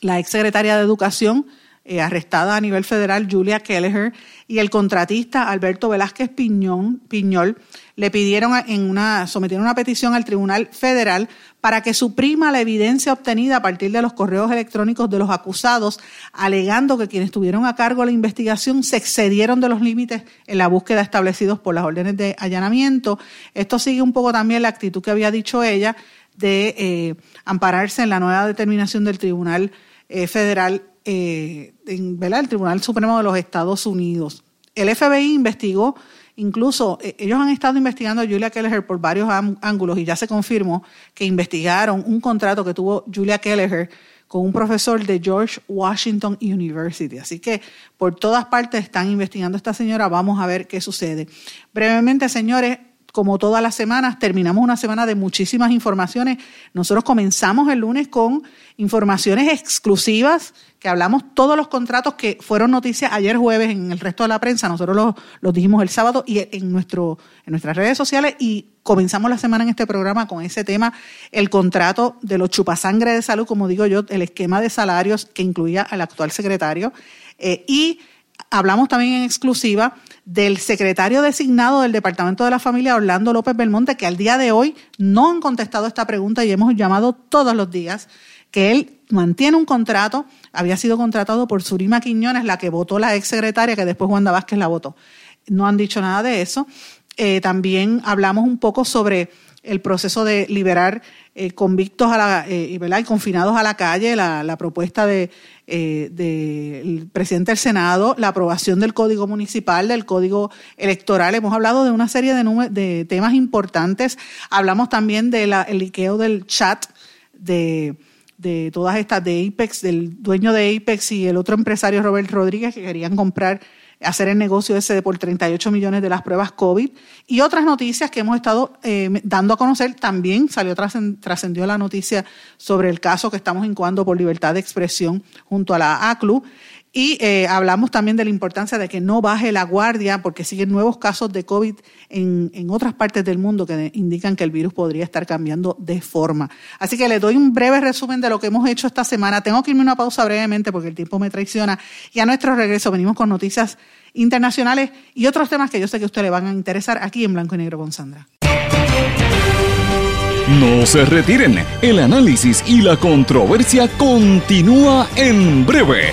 la ex secretaria de Educación eh, arrestada a nivel federal Julia Kelleher y el contratista Alberto Velázquez Piñón, Piñol le pidieron en una, sometieron una petición al Tribunal Federal para que suprima la evidencia obtenida a partir de los correos electrónicos de los acusados, alegando que quienes estuvieron a cargo la investigación se excedieron de los límites en la búsqueda establecidos por las órdenes de allanamiento. Esto sigue un poco también la actitud que había dicho ella de eh, ampararse en la nueva determinación del Tribunal eh, Federal eh, en, el Tribunal Supremo de los Estados Unidos. El FBI investigó, incluso eh, ellos han estado investigando a Julia Kelleher por varios ángulos y ya se confirmó que investigaron un contrato que tuvo Julia Kelleher con un profesor de George Washington University. Así que por todas partes están investigando a esta señora. Vamos a ver qué sucede. Brevemente, señores, como todas las semanas, terminamos una semana de muchísimas informaciones. Nosotros comenzamos el lunes con informaciones exclusivas, que hablamos todos los contratos que fueron noticias ayer jueves en el resto de la prensa. Nosotros los, dijimos el sábado y en, nuestro, en nuestras redes sociales y comenzamos la semana en este programa con ese tema, el contrato de los chupasangre de salud, como digo yo, el esquema de salarios que incluía al actual secretario. Eh, y hablamos también en exclusiva del secretario designado del Departamento de la Familia, Orlando López Belmonte, que al día de hoy no han contestado esta pregunta y hemos llamado todos los días, que él mantiene un contrato, había sido contratado por Surima Quiñones, la que votó la ex secretaria, que después Wanda Vázquez la votó. No han dicho nada de eso. Eh, también hablamos un poco sobre el proceso de liberar eh, convictos a la, eh, y confinados a la calle, la, propuesta de, eh, del presidente del Senado, la aprobación del Código Municipal, del Código Electoral. Hemos hablado de una serie de, de temas importantes. Hablamos también del liqueo del chat de, de todas estas, de Apex, del dueño de Apex y el otro empresario Robert Rodríguez que querían comprar hacer el negocio ese de por 38 millones de las pruebas COVID. Y otras noticias que hemos estado eh, dando a conocer, también salió, trascendió la noticia sobre el caso que estamos incuando por libertad de expresión junto a la ACLU. Y eh, hablamos también de la importancia de que no baje la guardia porque siguen nuevos casos de COVID en, en, otras partes del mundo que indican que el virus podría estar cambiando de forma. Así que le doy un breve resumen de lo que hemos hecho esta semana. Tengo que irme una pausa brevemente porque el tiempo me traiciona. Y a nuestro regreso venimos con noticias internacionales y otros temas que yo sé que a usted le van a interesar aquí en Blanco y Negro con Sandra. No se retiren, el análisis y la controversia continúa en breve,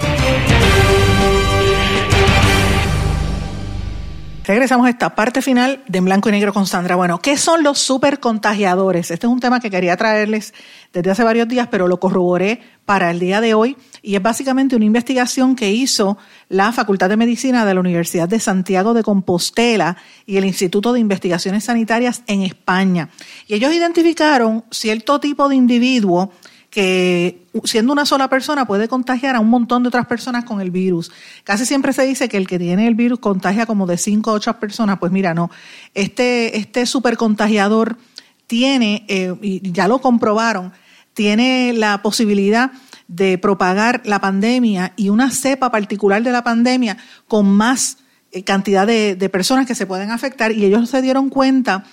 Regresamos a esta parte final de En Blanco y Negro con Sandra. Bueno, ¿qué son los supercontagiadores? Este es un tema que quería traerles desde hace varios días, pero lo corroboré para el día de hoy y es básicamente una investigación que hizo la Facultad de Medicina de la Universidad de Santiago de Compostela y el Instituto de Investigaciones Sanitarias en España. Y ellos identificaron cierto tipo de individuo que siendo una sola persona puede contagiar a un montón de otras personas con el virus. Casi siempre se dice que el que tiene el virus contagia como de 5 a 8 personas. Pues mira, no. Este, este supercontagiador tiene, eh, y ya lo comprobaron, tiene la posibilidad de propagar la pandemia y una cepa particular de la pandemia con más eh, cantidad de, de personas que se pueden afectar. Y ellos se dieron cuenta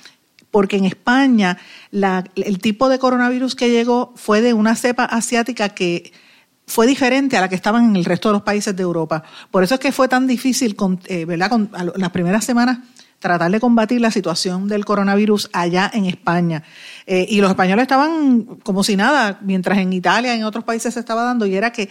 porque en España el tipo de coronavirus que llegó fue de una cepa asiática que fue diferente a la que estaban en el resto de los países de Europa. Por eso es que fue tan difícil, con, eh, ¿verdad? Con, las primeras semanas tratar de combatir la situación del coronavirus allá en España. Eh, y los españoles estaban como si nada, mientras en Italia y en otros países se estaba dando, y era que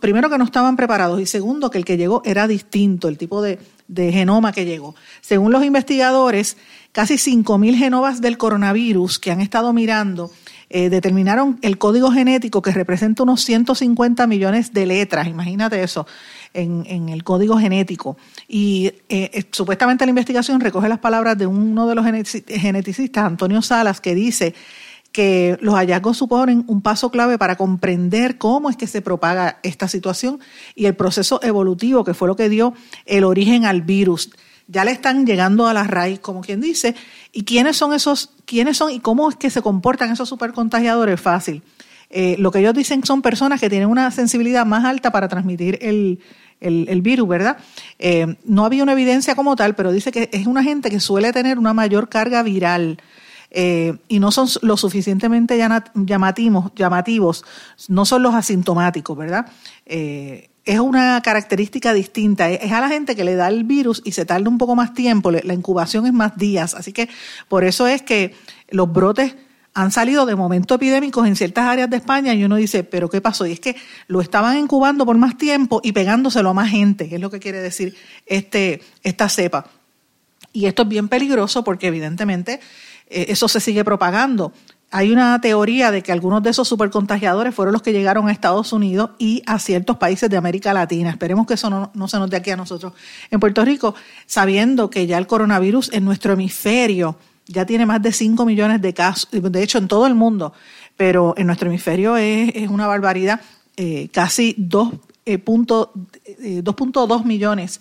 primero que no estaban preparados y segundo que el que llegó era distinto, el tipo de, genoma que llegó. Según los investigadores, casi 5.000 genomas del coronavirus que han estado mirando eh, determinaron el código genético que representa unos 150 millones de letras, imagínate eso, en, el código genético. Y eh, eh, supuestamente la investigación recoge las palabras de uno de los geneticistas, Antonio Salas, que dice que los hallazgos suponen un paso clave para comprender cómo es que se propaga esta situación y el proceso evolutivo que fue lo que dio el origen al virus. Ya le están llegando a la raíz, como quien dice, y quiénes son esos, quiénes son y cómo es que se comportan esos supercontagiadores, fácil. Eh, lo que ellos dicen son personas que tienen una sensibilidad más alta para transmitir el, virus, ¿verdad? Eh, no había una evidencia como tal, pero dice que es una gente que suele tener una mayor carga viral eh, y no son lo suficientemente llamativos, llamativos, no son los asintomáticos, ¿verdad? Es una característica distinta. Es a la gente que le da el virus y se tarda un poco más tiempo, la incubación es más días. Así que por eso es que los brotes han salido de momentos epidémicos en ciertas áreas de España y uno dice, pero ¿qué pasó? Y es que lo estaban incubando por más tiempo y pegándoselo a más gente, que es lo que quiere decir este, esta cepa. Y esto es bien peligroso porque evidentemente eh, eso se sigue propagando. Hay una teoría de que algunos de esos supercontagiadores fueron los que llegaron a Estados Unidos y a ciertos países de América Latina. Esperemos que eso no, se nos dé aquí a nosotros en Puerto Rico, sabiendo que ya el coronavirus en nuestro hemisferio ya tiene más de 5 millones de casos, de hecho en todo el mundo, pero en nuestro hemisferio es, una barbaridad, eh, casi 2.2 eh, millones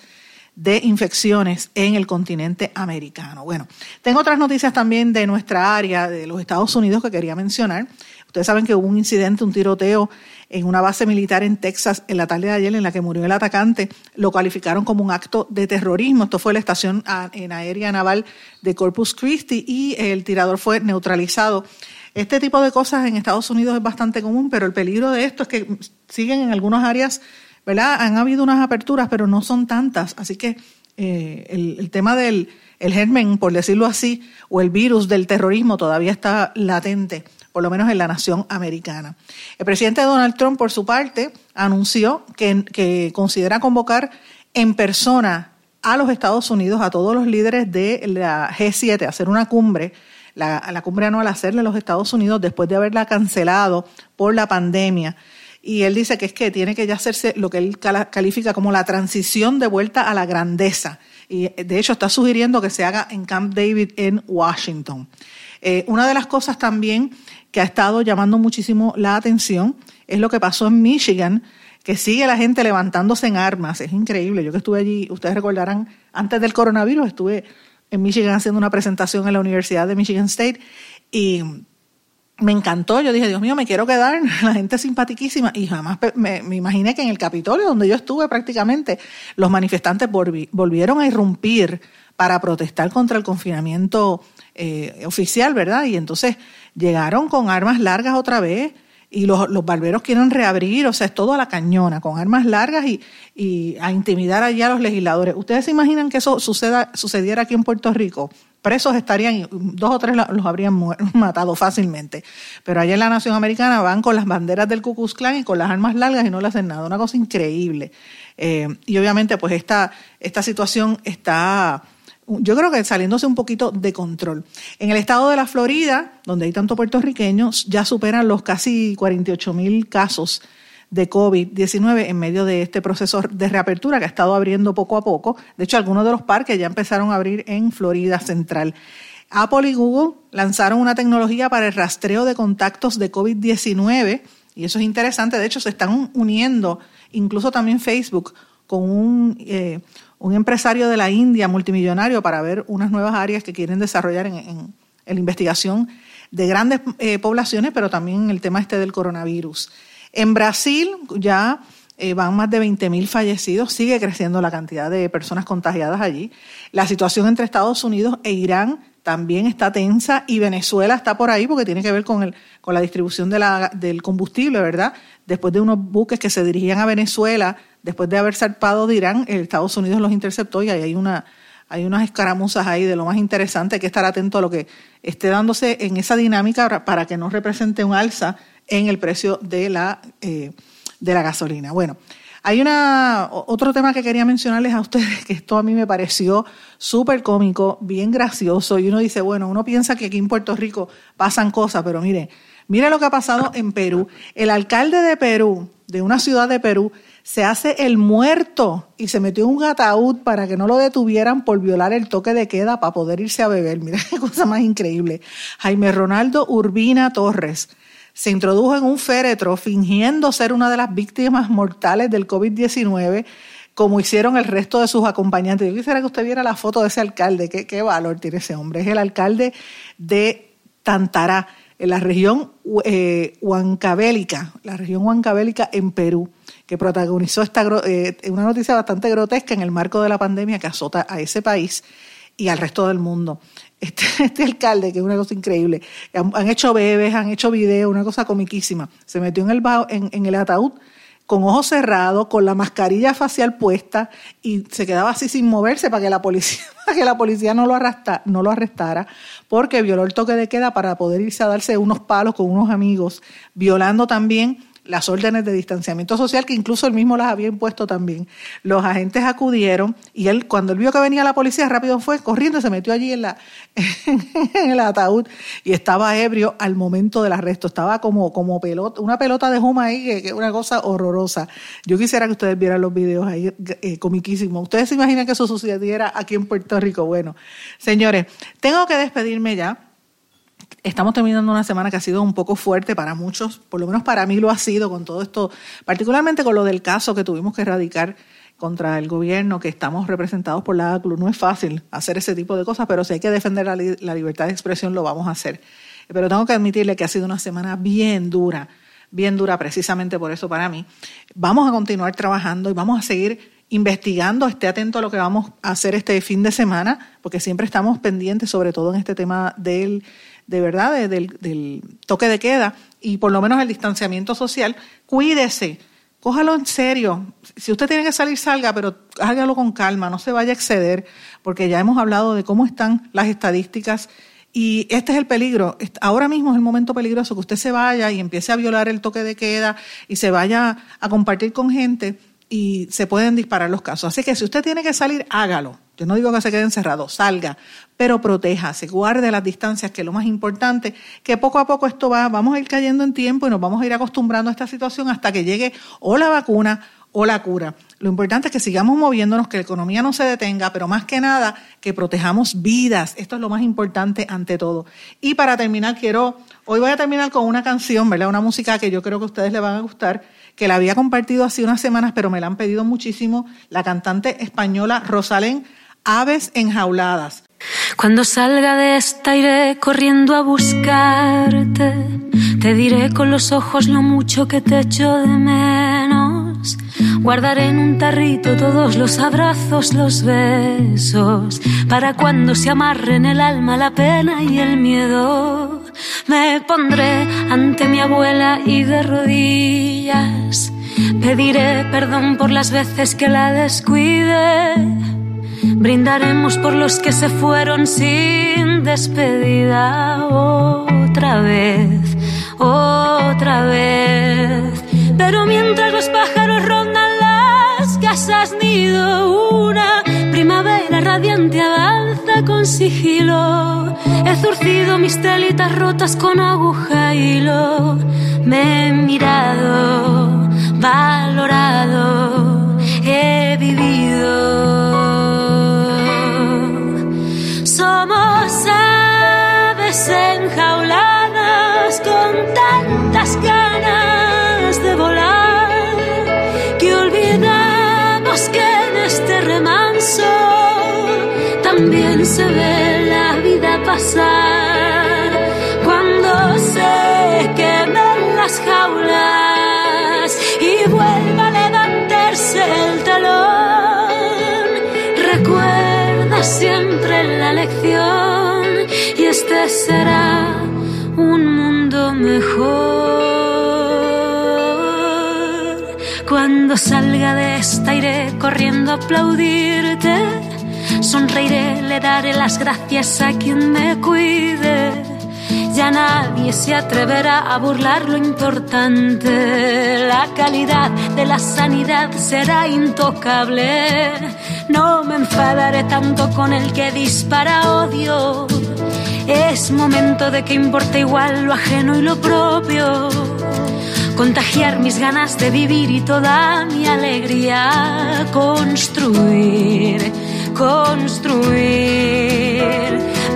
de infecciones en el continente americano. Bueno, tengo otras noticias también de nuestra área, de los Estados Unidos, que quería mencionar. Ustedes saben que hubo un incidente, un tiroteo en una base militar en Texas en la tarde de ayer en la que murió el atacante. Lo calificaron como un acto de terrorismo. Esto fue la estación en aérea naval de Corpus Christi y el tirador fue neutralizado. Este tipo de cosas en Estados Unidos es bastante común, pero el peligro de esto es que siguen en algunas áreas ¿verdad? Han habido unas aperturas, pero no son tantas. Así que eh, el, tema del el germen, por decirlo así, o el virus del terrorismo todavía está latente, por lo menos en la nación americana. El presidente Donald Trump, por su parte, anunció que, considera convocar en persona a los Estados Unidos, a todos los líderes de la G7, a hacer una cumbre, la, la cumbre anual hacerle a los Estados Unidos después de haberla cancelado por la pandemia y él dice que es que tiene que ya hacerse lo que él califica como la transición de vuelta a la grandeza. Y de hecho está sugiriendo que se haga en Camp David en Washington. Eh, una de las cosas también que ha estado llamando muchísimo la atención es lo que pasó en Michigan, que sigue la gente levantándose en armas. Es increíble. Yo que estuve allí, ustedes recordarán, antes del coronavirus estuve en Michigan haciendo una presentación en la Universidad de Michigan State y me encantó, yo dije, Dios mío, me quiero quedar, la gente es simpaticísima y jamás me, imaginé que en el Capitolio, donde yo estuve prácticamente, los manifestantes volvieron a irrumpir para protestar contra el confinamiento eh, oficial, ¿verdad? Y entonces llegaron con armas largas otra vez y los, los, barberos quieren reabrir, o sea, es todo a la cañona, con armas largas y, y a intimidar allá a los legisladores. ¿Ustedes se imaginan que eso suceda, sucediera aquí en Puerto Rico? presos estarían, dos o tres los habrían matado fácilmente. Pero allá en la nación americana van con las banderas del Ku Klux y con las armas largas y no le hacen nada. Una cosa increíble. Eh, y obviamente, pues esta, esta situación está, yo creo que saliéndose un poquito de control. En el estado de la Florida, donde hay tanto puertorriqueños, ya superan los casi 48 mil casos de COVID-19 en medio de este proceso de reapertura que ha estado abriendo poco a poco. De hecho, algunos de los parques ya empezaron a abrir en Florida Central. Apple y Google lanzaron una tecnología para el rastreo de contactos de COVID-19 y eso es interesante. De hecho, se están uniendo, incluso también Facebook, con un, eh, un empresario de la India multimillonario para ver unas nuevas áreas que quieren desarrollar en, la investigación de grandes eh, poblaciones, pero también el tema este del coronavirus. En Brasil ya eh, van más de 20.000 fallecidos, sigue creciendo la cantidad de personas contagiadas allí. La situación entre Estados Unidos e Irán también está tensa y Venezuela está por ahí porque tiene que ver con, el, con la distribución de la, del combustible, ¿verdad? Después de unos buques que se dirigían a Venezuela, después de haber zarpado de Irán, Estados Unidos los interceptó y ahí hay una hay unas escaramuzas ahí de lo más interesante, hay que estar atento a lo que esté dándose en esa dinámica para que no represente un alza en el precio de la, eh, de la gasolina. Bueno, hay una, otro tema que quería mencionarles a ustedes, que esto a mí me pareció súper cómico, bien gracioso, y uno dice, bueno, uno piensa que aquí en Puerto Rico pasan cosas, pero mire, mire lo que ha pasado en Perú. El alcalde de Perú, de una ciudad de Perú, se hace el muerto y se metió en un ataúd para que no lo detuvieran por violar el toque de queda para poder irse a beber. Mira qué cosa más increíble. Jaime Ronaldo Urbina Torres se introdujo en un féretro fingiendo ser una de las víctimas mortales del COVID-19 como hicieron el resto de sus acompañantes. Yo quisiera que usted viera la foto de ese alcalde. ¿Qué, valor tiene ese hombre? Es el alcalde de Tantará, en la región eh, Huancabélica, la región Huancabélica en Perú que protagonizó esta, eh, una noticia bastante grotesca en el marco de la pandemia que azota a ese país y al resto del mundo. Este, este alcalde, que es una cosa increíble, han, hecho bebés, han hecho videos, una cosa comiquísima. Se metió en el, en, en el ataúd con ojos cerrados, con la mascarilla facial puesta y se quedaba así sin moverse para que la policía, para que la policía no lo, arrastra, no lo arrestara, porque violó el toque de queda para poder irse a darse unos palos con unos amigos, violando también las órdenes de distanciamiento social que incluso él mismo las había impuesto también. Los agentes acudieron y él, cuando él vio que venía la policía, rápido fue corriendo, se metió allí en, la, en el ataúd y estaba ebrio al momento del arresto. Estaba como, como pelota, una pelota de juma ahí, que es una cosa horrorosa. Yo quisiera que ustedes vieran los videos ahí, eh, comiquísimos. ¿Ustedes se imaginan que eso sucediera aquí en Puerto Rico? Bueno, señores, tengo que despedirme ya estamos terminando una semana que ha sido un poco fuerte para muchos, por lo menos para mí lo ha sido con todo esto, particularmente con lo del caso que tuvimos que erradicar contra el gobierno, que estamos representados por la ACLU. No es fácil hacer ese tipo de cosas, pero si hay que defender la, libertad de expresión, lo vamos a hacer. Pero tengo que admitirle que ha sido una semana bien dura, bien dura precisamente por eso para mí. Vamos a continuar trabajando y vamos a seguir investigando, esté atento a lo que vamos a hacer este fin de semana, porque siempre estamos pendientes, sobre todo en este tema del de verdad del, toque de queda y por lo menos el distanciamiento social, cuídese, cójalo en serio. Si usted tiene que salir, salga, pero hágalo con calma, no se vaya a exceder, porque ya hemos hablado de cómo están las estadísticas y este es el peligro. Ahora mismo es el momento peligroso que usted se vaya y empiece a violar el toque de queda y se vaya a compartir con gente y se pueden disparar los casos. Así que si usted tiene que salir, hágalo. Yo no digo que se quede encerrado, salga, pero protéjase, guarde las distancias, que es lo más importante, que poco a poco esto va, vamos a ir cayendo en tiempo y nos vamos a ir acostumbrando a esta situación hasta que llegue o la vacuna o la cura. Lo importante es que sigamos moviéndonos, que la economía no se detenga, pero más que nada que protejamos vidas. Esto es lo más importante ante todo. Y para terminar, quiero, hoy voy a terminar con una canción, ¿verdad? Una música que yo creo que ustedes les van a gustar, que la había compartido hace unas semanas, pero me la han pedido muchísimo, la cantante española Rosalén Aves enjauladas. Cuando salga de esta iré corriendo a buscarte. Te diré con los ojos lo mucho que te echo de menos. Guardaré en un tarrito todos los abrazos, los besos, para cuando se amarren el alma, la pena y el miedo. Me pondré ante mi abuela y de rodillas pediré perdón por las veces que la descuide Brindaremos por los que se fueron sin despedida otra vez, otra vez. Pero mientras los pájaros rondan las casas nido, una primavera radiante avanza con sigilo. He zurcido mis telitas rotas con aguja y hilo. Me he mirado, valorado, también se ve la vida pasar cuando se quemen las jaulas y vuelva a levantarse el talón recuerda siempre la lección este será un mundo mejor. Cuando salga de esta iré corriendo a aplaudirte. Sonreiré, le daré las gracias a quien me cuide. Ya nadie se atreverá a burlar lo importante. La calidad de la sanidad será intocable. No me enfadaré tanto con el que dispara odio. Es momento de que importe igual lo ajeno y lo propio contagiar mis ganas de vivir y toda mi alegría, construir, construir.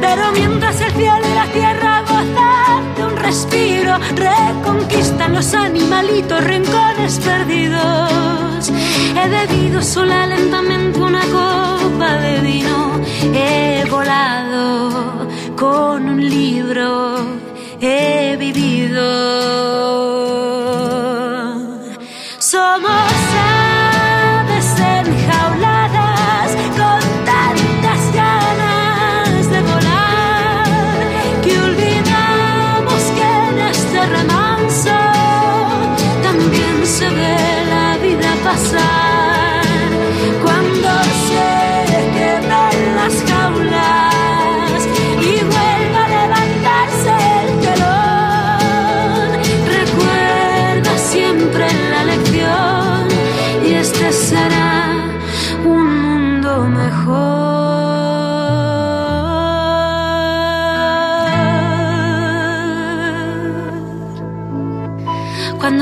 Pero mientras el cielo y la tierra gozan de un respiro, reconquistan los animalitos rincones perdidos. He bebido sola lentamente una copa de vino, he volado con un libro, he vivido.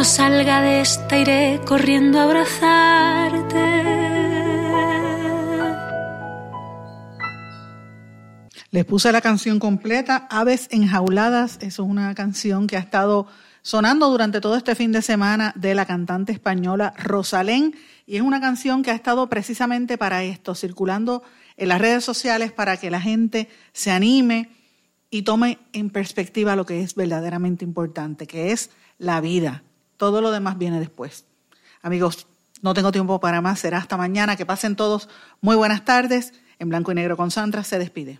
Salga de esta iré corriendo a abrazarte. Les puse la canción completa, Aves Enjauladas. Es una canción que ha estado sonando durante todo este fin de semana de la cantante española Rosalén. Y es una canción que ha estado precisamente para esto, circulando en las redes sociales para que la gente se anime y tome en perspectiva lo que es verdaderamente importante, que es la vida. Todo lo demás viene después. Amigos, no tengo tiempo para más, será hasta mañana. Que pasen todos muy buenas tardes. En blanco y negro con Sandra se despide.